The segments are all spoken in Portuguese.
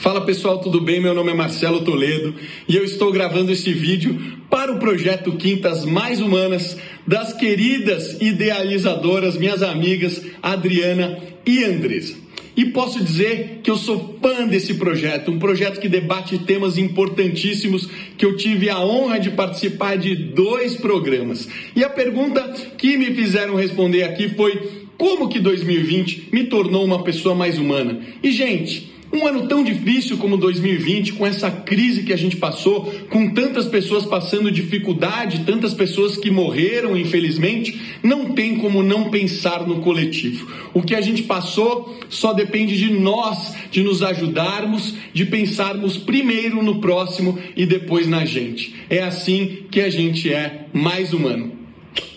Fala pessoal, tudo bem? Meu nome é Marcelo Toledo e eu estou gravando esse vídeo para o projeto Quintas Mais Humanas das queridas idealizadoras, minhas amigas Adriana e Andresa. E posso dizer que eu sou fã desse projeto, um projeto que debate temas importantíssimos, que eu tive a honra de participar de dois programas. E a pergunta que me fizeram responder aqui foi: como que 2020 me tornou uma pessoa mais humana? E gente, um ano tão difícil como 2020, com essa crise que a gente passou, com tantas pessoas passando dificuldade, tantas pessoas que morreram, infelizmente, não tem como não pensar no coletivo. O que a gente passou só depende de nós, de nos ajudarmos, de pensarmos primeiro no próximo e depois na gente. É assim que a gente é mais humano.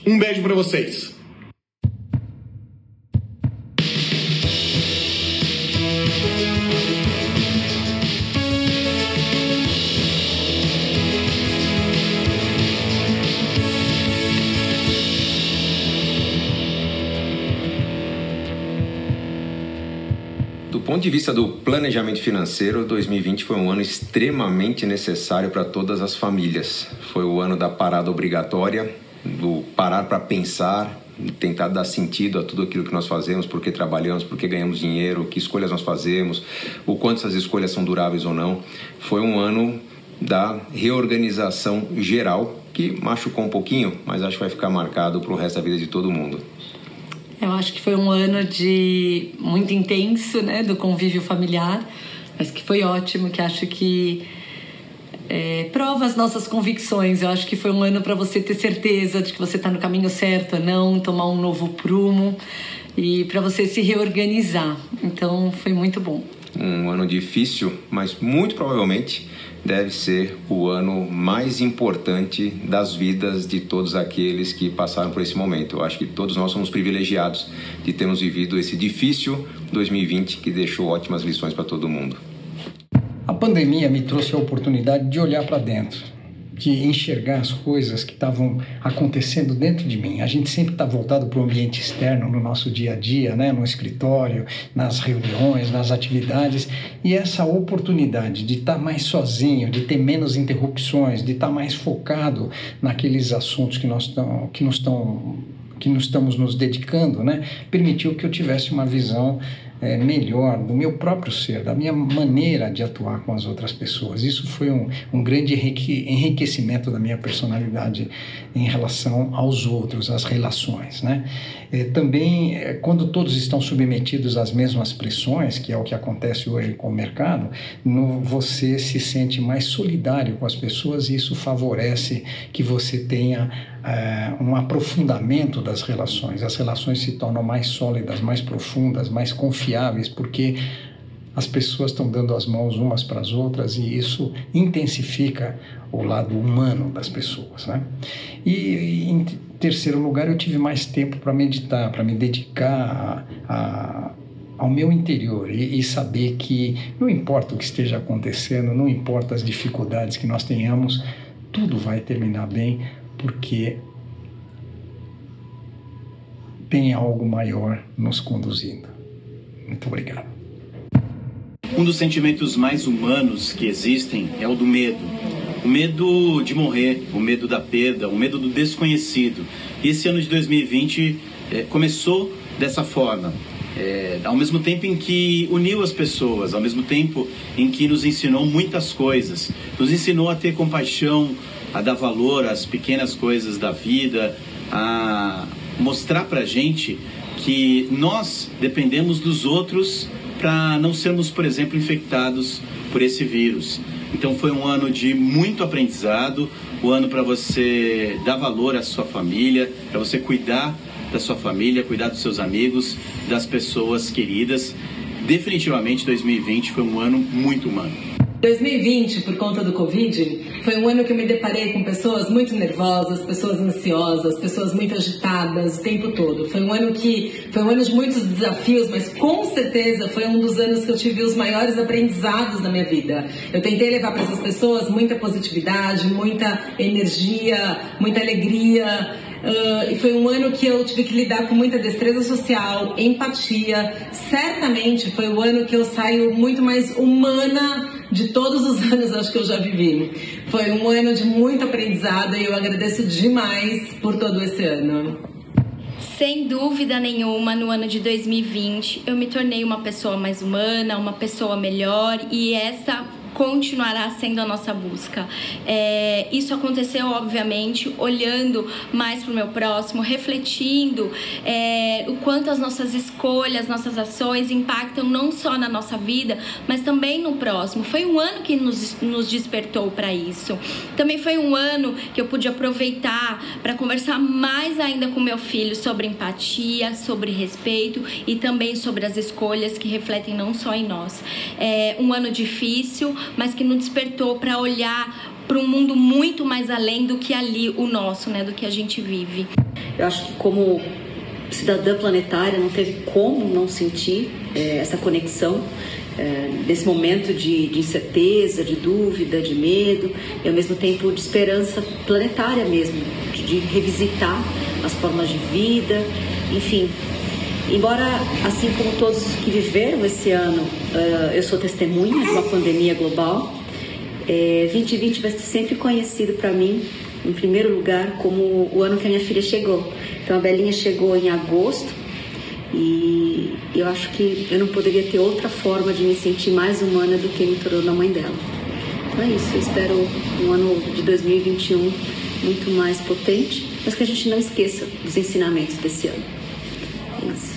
Um beijo para vocês. Ponto de vista do planejamento financeiro, 2020 foi um ano extremamente necessário para todas as famílias. Foi o ano da parada obrigatória, do parar para pensar, tentar dar sentido a tudo aquilo que nós fazemos, por que trabalhamos, por que ganhamos dinheiro, que escolhas nós fazemos, o quanto essas escolhas são duráveis ou não. Foi um ano da reorganização geral que machucou um pouquinho, mas acho que vai ficar marcado para o resto da vida de todo mundo. Eu acho que foi um ano de muito intenso, né, do convívio familiar, mas que foi ótimo, que acho que é, prova as nossas convicções. Eu acho que foi um ano para você ter certeza de que você está no caminho certo, não tomar um novo prumo e para você se reorganizar. Então foi muito bom. Um ano difícil, mas muito provavelmente deve ser o ano mais importante das vidas de todos aqueles que passaram por esse momento. Eu acho que todos nós somos privilegiados de termos vivido esse difícil 2020 que deixou ótimas lições para todo mundo. A pandemia me trouxe a oportunidade de olhar para dentro de enxergar as coisas que estavam acontecendo dentro de mim. A gente sempre está voltado para o ambiente externo no nosso dia a dia, né? no escritório, nas reuniões, nas atividades, e essa oportunidade de estar tá mais sozinho, de ter menos interrupções, de estar tá mais focado naqueles assuntos que nós tão, que nos estão que nos estamos nos dedicando, né, permitiu que eu tivesse uma visão é, melhor do meu próprio ser, da minha maneira de atuar com as outras pessoas. Isso foi um, um grande enriquecimento da minha personalidade em relação aos outros, às relações. Né? É, também, é, quando todos estão submetidos às mesmas pressões, que é o que acontece hoje com o mercado, no, você se sente mais solidário com as pessoas e isso favorece que você tenha é, um aprofundamento das relações. As relações se tornam mais sólidas, mais profundas, mais confiáveis, porque as pessoas estão dando as mãos umas para as outras e isso intensifica o lado humano das pessoas. Né? E, em terceiro lugar, eu tive mais tempo para meditar, para me dedicar a, a ao meu interior e, e, saber que não importa o que esteja acontecendo, não importa as dificuldades que nós tenhamos, tudo vai terminar bem porque tem algo maior nos conduzindo. Muito obrigado. Um dos sentimentos mais humanos que existem é o do medo. O medo de morrer, o medo da perda, o medo do desconhecido. E esse ano de 2020 é, começou dessa forma. É, ao mesmo tempo em que uniu as pessoas, ao mesmo tempo em que nos ensinou muitas coisas, nos ensinou a ter compaixão, a dar valor às pequenas coisas da vida, a mostrar para gente que nós dependemos dos outros para não sermos, por exemplo, infectados por esse vírus. Então foi um ano de muito aprendizado, o um ano para você dar valor à sua família, para você cuidar da sua família, cuidar dos seus amigos, das pessoas queridas. Definitivamente 2020 foi um ano muito humano. 2020, por conta do Covid, foi um ano que eu me deparei com pessoas muito nervosas, pessoas ansiosas, pessoas muito agitadas o tempo todo. Foi um ano que foi um ano de muitos desafios, mas com certeza foi um dos anos que eu tive os maiores aprendizados na minha vida. Eu tentei levar para essas pessoas muita positividade, muita energia, muita alegria Uh, e foi um ano que eu tive que lidar com muita destreza social, empatia. Certamente foi o ano que eu saio muito mais humana de todos os anos acho que eu já vivi. Foi um ano de muito aprendizado e eu agradeço demais por todo esse ano. Sem dúvida nenhuma, no ano de 2020, eu me tornei uma pessoa mais humana, uma pessoa melhor e essa continuará sendo a nossa busca. É, isso aconteceu, obviamente, olhando mais para o meu próximo, refletindo é, o quanto as nossas escolhas, nossas ações impactam não só na nossa vida, mas também no próximo. Foi um ano que nos, nos despertou para isso. Também foi um ano que eu pude aproveitar para conversar mais ainda com meu filho sobre empatia, sobre respeito e também sobre as escolhas que refletem não só em nós. É um ano difícil, mas que nos despertou para olhar para um mundo muito mais além do que ali o nosso, né, do que a gente vive. Eu acho que como cidadã planetária não teve como não sentir é, essa conexão é, nesse momento de, de, incerteza, de dúvida, de medo e ao mesmo tempo de esperança planetária mesmo, de, de revisitar as formas de vida, enfim, Embora, assim como todos que viveram esse ano, uh, eu sou testemunha de uma pandemia global, é, 2020 vai ser sempre conhecido para mim, em primeiro lugar, como o ano que a minha filha chegou. Então, a Belinha chegou em agosto e eu acho que eu não poderia ter outra forma de me sentir mais humana do que me tornando a mãe dela. Então é isso, eu espero um ano de 2021 muito mais potente, mas que a gente não esqueça dos ensinamentos desse ano. Isso.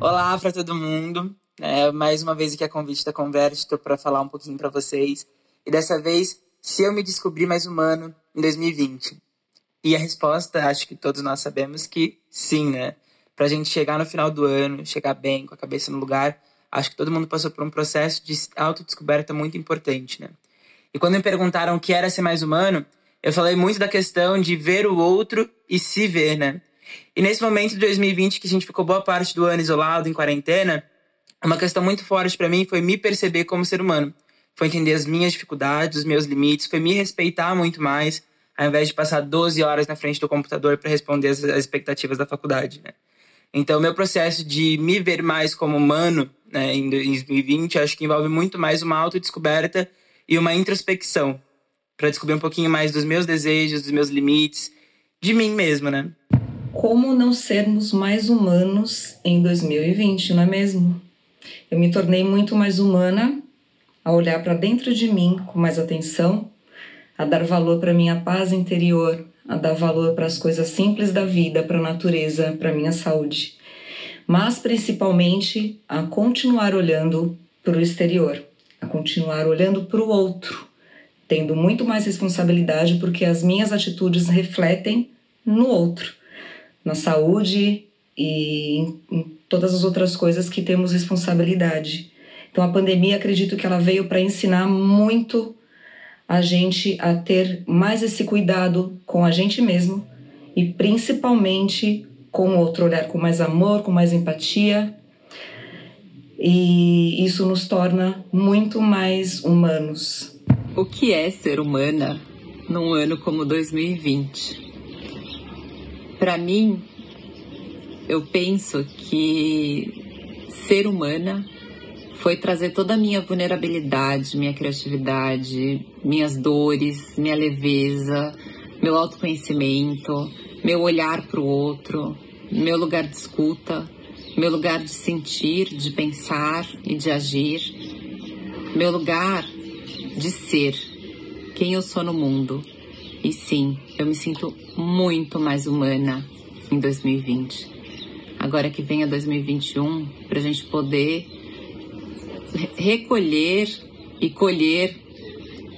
Olá para todo mundo. É, mais uma vez aqui a convite da Converto para falar um pouquinho para vocês. E dessa vez, se eu me descobri mais humano em 2020. E a resposta, acho que todos nós sabemos que sim, né? Para a gente chegar no final do ano, chegar bem, com a cabeça no lugar, acho que todo mundo passou por um processo de autodescoberta muito importante, né? E quando me perguntaram o que era ser mais humano, eu falei muito da questão de ver o outro e se ver, né? E nesse momento de 2020, que a gente ficou boa parte do ano isolado, em quarentena, uma questão muito forte para mim foi me perceber como ser humano. Foi entender as minhas dificuldades, os meus limites, foi me respeitar muito mais, ao invés de passar 12 horas na frente do computador para responder as, expectativas da faculdade, né? Então, meu processo de me ver mais como humano né, em 2020, acho que envolve muito mais uma autodescoberta e uma introspecção, para descobrir um pouquinho mais dos meus desejos, dos meus limites, de mim mesmo, né? Como não sermos mais humanos em 2020, não é mesmo? Eu me tornei muito mais humana a olhar para dentro de mim com mais atenção, a dar valor para minha paz interior, a dar valor para as coisas simples da vida, para a natureza, para minha saúde, mas principalmente a continuar olhando para o exterior, a continuar olhando para o outro, tendo muito mais responsabilidade porque as minhas atitudes refletem no outro na saúde e em todas as outras coisas que temos responsabilidade. Então a pandemia acredito que ela veio para ensinar muito a gente a ter mais esse cuidado com a gente mesmo e principalmente com outro olhar com mais amor, com mais empatia. E isso nos torna muito mais humanos. O que é ser humana num ano como 2020? Para mim, eu penso que ser humana foi trazer toda a minha vulnerabilidade, minha criatividade, minhas dores, minha leveza, meu autoconhecimento, meu olhar para o outro, meu lugar de escuta, meu lugar de sentir, de pensar e de agir, meu lugar de ser quem eu sou no mundo. E sim, eu me sinto muito mais humana em 2020. Agora que vem a 2021, para a gente poder recolher e colher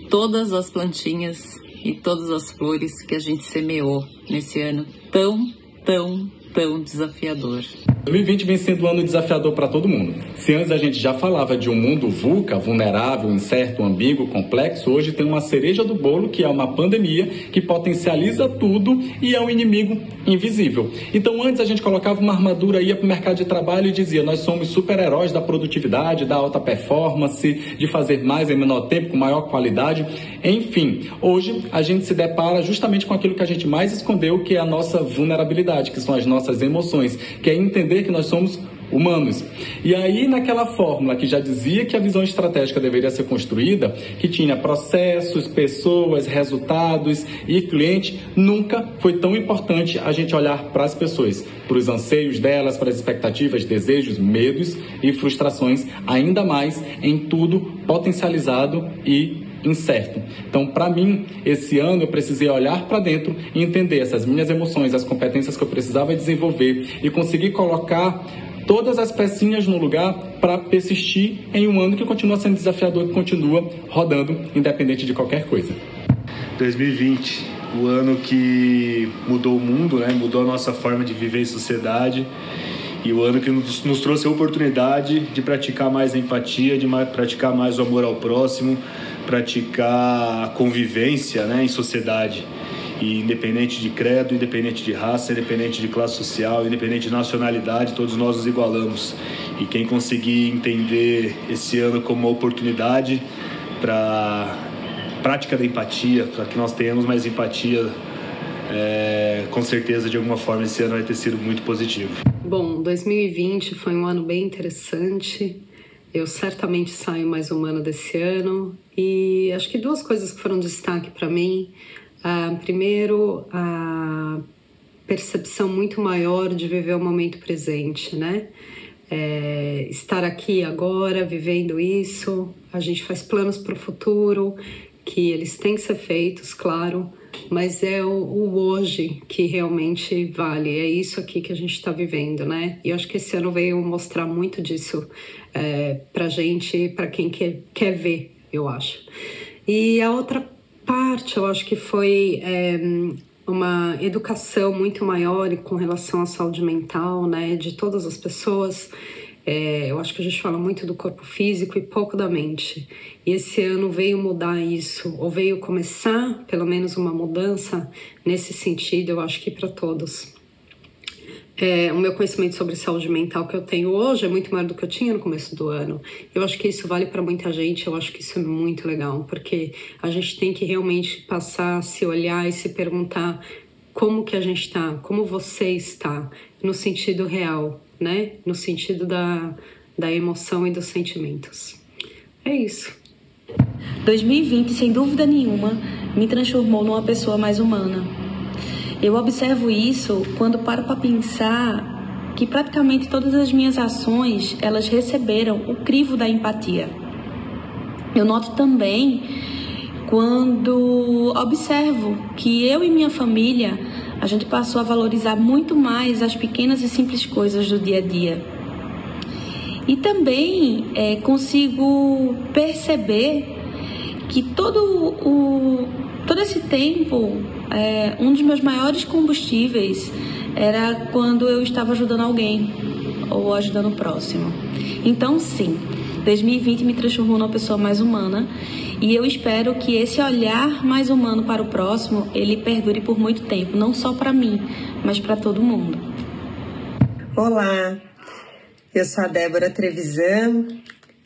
todas as plantinhas e todas as flores que a gente semeou nesse ano tão, tão, tão desafiador. 2020 vem sendo um ano desafiador para todo mundo. Se antes a gente já falava de um mundo VUCA, vulnerável, incerto, ambíguo, complexo, hoje tem uma cereja do bolo que é uma pandemia que potencializa tudo e é um inimigo invisível. Então antes a gente colocava uma armadura, ia para o mercado de trabalho e dizia nós somos super-heróis da produtividade, da alta performance, de fazer mais em menor tempo, com maior qualidade. Enfim, hoje a gente se depara justamente com aquilo que a gente mais escondeu, que é a nossa vulnerabilidade, que são as nossas emoções, que é entender entender que nós somos humanos. E aí, naquela fórmula que já dizia que a visão estratégica deveria ser construída, que tinha processos, pessoas, resultados e cliente, nunca foi tão importante a gente olhar para as pessoas, para os anseios delas, para as expectativas, desejos, medos e frustrações, ainda mais em tudo potencializado e incerto. Então, para mim, esse ano eu precisei olhar para dentro e entender essas minhas emoções, as competências que eu precisava desenvolver e conseguir colocar todas as pecinhas no lugar para persistir em um ano que continua sendo desafiador, que continua rodando, independente de qualquer coisa. 2020, o ano que mudou o mundo, né? mudou a nossa forma de viver em sociedade e o ano que nos, nos trouxe a oportunidade de praticar mais empatia, de mais, praticar mais o amor ao próximo, praticar a convivência né, em sociedade. E independente de credo, independente de raça, independente de classe social, independente de nacionalidade, todos nós nos igualamos. E quem conseguir entender esse ano como uma oportunidade para prática da empatia, para que nós tenhamos mais empatia, é, com certeza de alguma forma esse ano vai ter sido muito positivo. Bom, 2020 foi um ano bem interessante. Eu certamente saio mais humana desse ano e acho que duas coisas que foram destaque para mim. Uh, primeiro, a percepção muito maior de viver o momento presente, né? É, estar aqui agora, vivendo isso. A gente faz planos para o futuro, que eles têm que ser feitos, claro, mas é o, o, hoje que realmente vale. É isso aqui que a gente está vivendo, né? E eu acho que esse ano veio mostrar muito disso é, para gente, para quem quer, quer ver, eu acho. E a outra parte, eu acho que foi é, uma educação muito maior com relação à saúde mental, né, de todas as pessoas. É, eu acho que a gente fala muito do corpo físico e pouco da mente. E esse ano veio mudar isso, ou veio começar pelo menos uma mudança nesse sentido, eu acho que para todos. É, o meu conhecimento sobre saúde mental que eu tenho hoje é muito maior do que eu tinha no começo do ano. Eu acho que isso vale para muita gente, eu acho que isso é muito legal, porque a gente tem que realmente passar se olhar e se perguntar como que a gente está, como você está, no sentido real, né? No sentido da, da emoção e dos sentimentos. É isso. 2020, sem dúvida nenhuma, me transformou numa pessoa mais humana. Eu observo isso quando paro para pensar que praticamente todas as minhas ações, elas receberam o crivo da empatia. Eu noto também quando observo que eu e minha família a gente passou a valorizar muito mais as pequenas e simples coisas do dia a dia. E também é, consigo perceber que todo, o, todo esse tempo, é, um dos meus maiores combustíveis era quando eu estava ajudando alguém ou ajudando o próximo. Então, sim, 2020 me transformou numa pessoa mais humana e eu espero que esse olhar mais humano para o próximo, ele perdure por muito tempo, não só para mim, mas para todo mundo. Olá, eu sou a Débora Trevisan.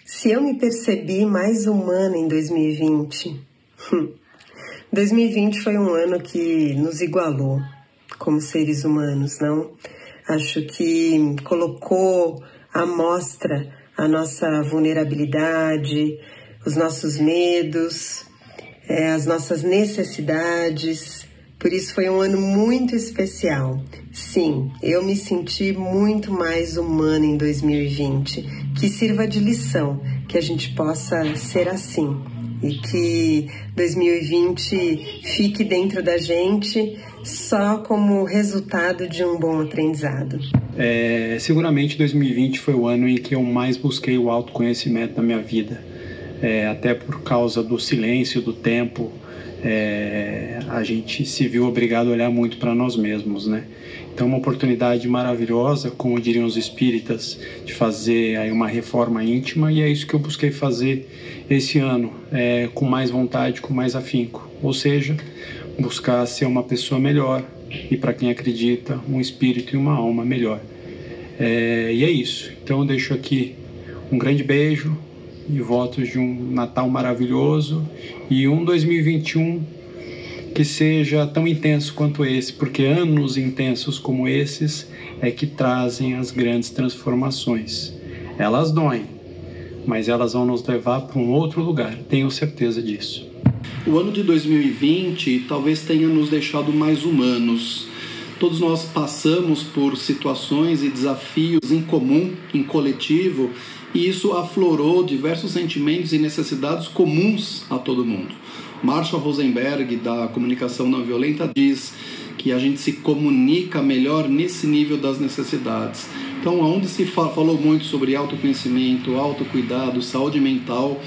Se eu me percebi mais humana em 2020, 2020 foi um ano que nos igualou como seres humanos, não? Acho que colocou à mostra a nossa vulnerabilidade, os nossos medos, é, as nossas necessidades. Por isso foi um ano muito especial. Sim, eu me senti muito mais humana em 2020. Que sirva de lição, que a gente possa ser assim e que 2020 fique dentro da gente só como resultado de um bom aprendizado. É, seguramente 2020 foi o ano em que eu mais busquei o autoconhecimento na minha vida é, até por causa do silêncio, do tempo é, a gente se viu obrigado a olhar muito para nós mesmos, né? Então, uma oportunidade maravilhosa, como diriam os espíritas, de fazer aí uma reforma íntima, e é isso que eu busquei fazer esse ano, é, com mais vontade, com mais afinco. Ou seja, buscar ser uma pessoa melhor e, para quem acredita, um espírito e uma alma melhor. É, e é isso. Então, eu deixo aqui um grande beijo e votos de um Natal maravilhoso e um 2021 que seja tão intenso quanto esse, porque anos intensos como esses é que trazem as grandes transformações. Elas doem, mas elas vão nos levar para um outro lugar, tenho certeza disso. O ano de 2020 talvez tenha nos deixado mais humanos. Todos nós passamos por situações e desafios em comum, em coletivo, e isso aflorou diversos sentimentos e necessidades comuns a todo mundo. Marshall Rosenberg, da comunicação não violenta, diz que a gente se comunica melhor nesse nível das necessidades. Então, onde se falou muito sobre autoconhecimento, autocuidado, saúde mental,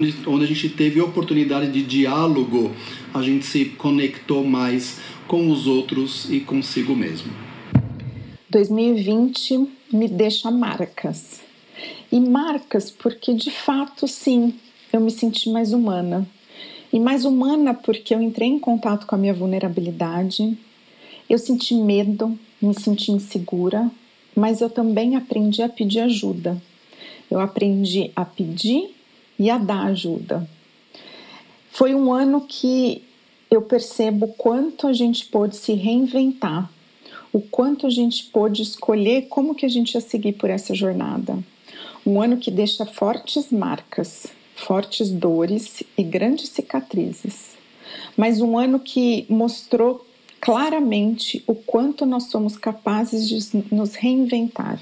onde, onde a gente teve oportunidade de diálogo, a gente se conectou mais com os outros e consigo mesmo. 2020 me deixa marcas. E marcas porque, de fato, sim, eu me senti mais humana e mais humana porque eu entrei em contato com a minha vulnerabilidade, eu senti medo, me senti insegura, mas eu também aprendi a pedir ajuda. Eu aprendi a pedir e a dar ajuda. Foi um ano que eu percebo quanto a gente pôde se reinventar, o quanto a gente pôde escolher como que a gente ia seguir por essa jornada. Um ano que deixa fortes marcas, fortes dores e grandes cicatrizes, mas um ano que mostrou claramente o quanto nós somos capazes de nos reinventar.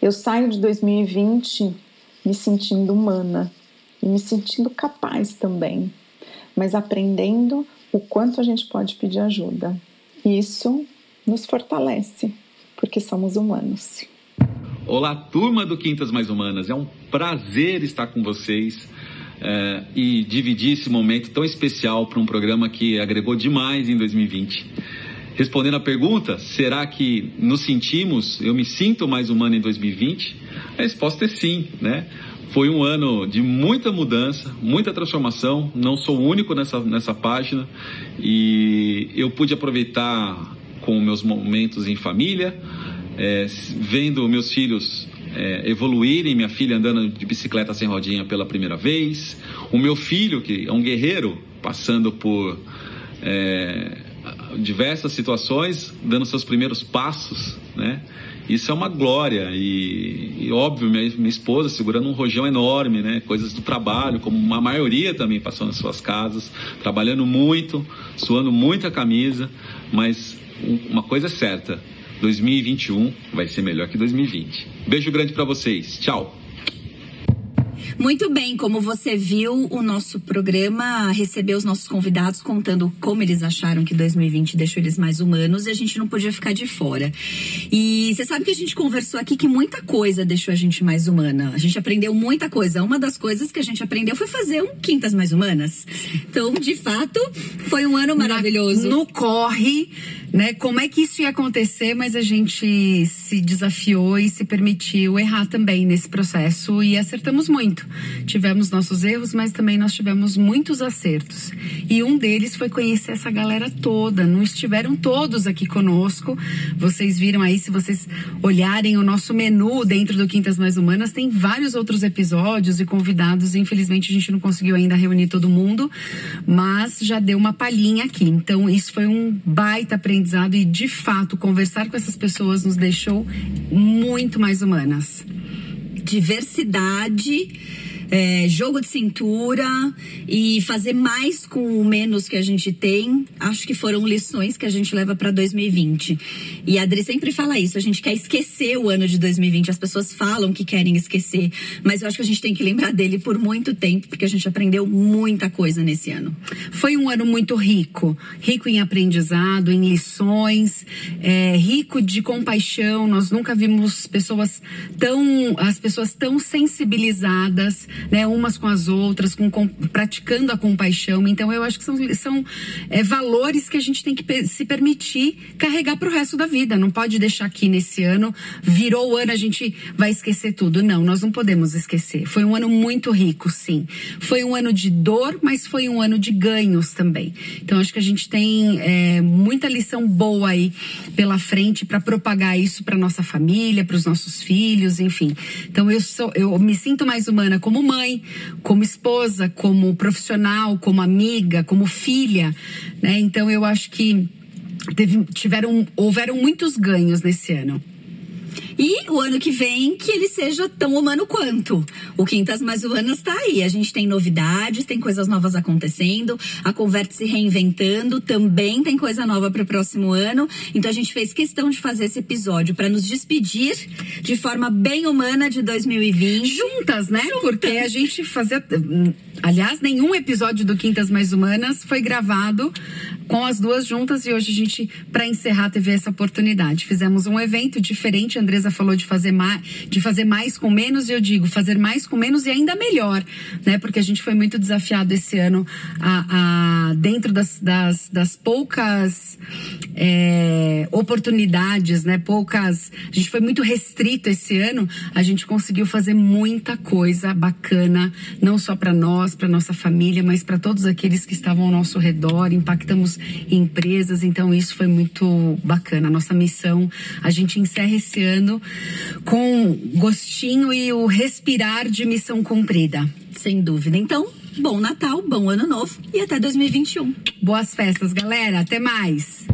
Eu saio de 2020 me sentindo humana e me sentindo capaz também, mas aprendendo o quanto a gente pode pedir ajuda. Isso nos fortalece, porque somos humanos. Olá, turma do Quintas Mais Humanas. É um prazer estar com vocês é, e dividir esse momento tão especial para um programa que agregou demais em 2020. Respondendo à pergunta, será que nos sentimos, eu me sinto mais humano em 2020? A resposta é sim, né? Foi um ano de muita mudança, muita transformação. Não sou o único nessa, nessa página e eu pude aproveitar com meus momentos em família, é, vendo meus filhos é, evoluírem, minha filha andando de bicicleta sem rodinha pela primeira vez, o meu filho, que é um guerreiro, passando por é, diversas situações, dando seus primeiros passos, né? Isso é uma glória e, e óbvio, minha, minha, esposa segurando um rojão enorme, né? Coisas do trabalho, como a maioria também passou nas suas casas, trabalhando muito, suando muita camisa, mas uma coisa é certa, 2021 vai ser melhor que 2020. Beijo grande para vocês. Tchau. Muito bem, como você viu, o nosso programa recebeu os nossos convidados contando como eles acharam que 2020 deixou eles mais humanos e a gente não podia ficar de fora. E você sabe que a gente conversou aqui que muita coisa deixou a gente mais humana. A gente aprendeu muita coisa. Uma das coisas que a gente aprendeu foi fazer um Quintas Mais Humanas. Então, de fato, foi um ano maravilhoso. No corre, né? Como é que isso ia acontecer, mas a gente se desafiou e se permitiu errar também nesse processo e acertamos muito. Tivemos nossos erros, mas também nós tivemos muitos acertos. E um deles foi conhecer essa galera toda. Não estiveram todos aqui conosco. Vocês viram aí, se vocês olharem o nosso menu dentro do Quintas Mais Humanas, tem vários outros episódios e convidados. Infelizmente, a gente não conseguiu ainda reunir todo mundo, mas já deu uma palhinha aqui. Então, isso foi um baita aprendizado e, de fato, conversar com essas pessoas nos deixou muito mais humanas. Diversidade é, jogo de cintura e fazer mais com o menos que a gente tem, acho que foram lições que a gente leva para 2020. E a Adri sempre fala isso, a gente quer esquecer o ano de 2020. As pessoas falam que querem esquecer, mas eu acho que a gente tem que lembrar dele por muito tempo, porque a gente aprendeu muita coisa nesse ano. Foi um ano muito rico, rico em aprendizado, em lições, é, rico de compaixão. Nós nunca vimos pessoas tão, as pessoas tão sensibilizadas né? Umas com as outras, com, com praticando a compaixão. Então eu acho que são, são é, valores que a gente tem que se permitir carregar para o resto da vida. Não pode deixar aqui nesse ano, virou o ano, a gente vai esquecer tudo. Não, nós não podemos esquecer. Foi um ano muito rico, sim. Foi um ano de dor, mas foi um ano de ganhos também. Então acho que a gente tem é, muita lição boa aí pela frente para propagar isso para nossa família, para os nossos filhos, enfim. Então eu sou, eu me sinto mais humana como mãe, como esposa, como profissional, como amiga, como filha, né? Então eu acho que teve, tiveram, houveram muitos ganhos nesse ano. E o ano que vem, que ele seja tão humano quanto. O Quintas Mais Humanas está aí. A gente tem novidades, tem coisas novas acontecendo, a Converte se reinventando, também tem coisa nova para o próximo ano. Então a gente fez questão de fazer esse episódio para nos despedir de forma bem humana de 2020. Juntas, né? Juntas. Porque a gente fazia. Aliás, nenhum episódio do Quintas Mais Humanas foi gravado com as duas juntas e hoje a gente, para encerrar, teve essa oportunidade. Fizemos um evento diferente, a Andresa falou de fazer mais, de fazer mais com menos, e eu digo fazer mais com menos e ainda melhor, né? Porque a gente foi muito desafiado esse ano a, a dentro das, das, das poucas é, oportunidades, né? Poucas. A gente foi muito restrito esse ano, a gente conseguiu fazer muita coisa bacana, não só para nós, para nossa família, mas para todos aqueles que estavam ao nosso redor. Impactamos empresas, então isso foi muito bacana. A nossa missão, a gente encerra esse ano com gostinho e o respirar de missão cumprida. Sem dúvida. Então, bom Natal, bom ano novo e até 2021. Boas festas, galera. Até mais.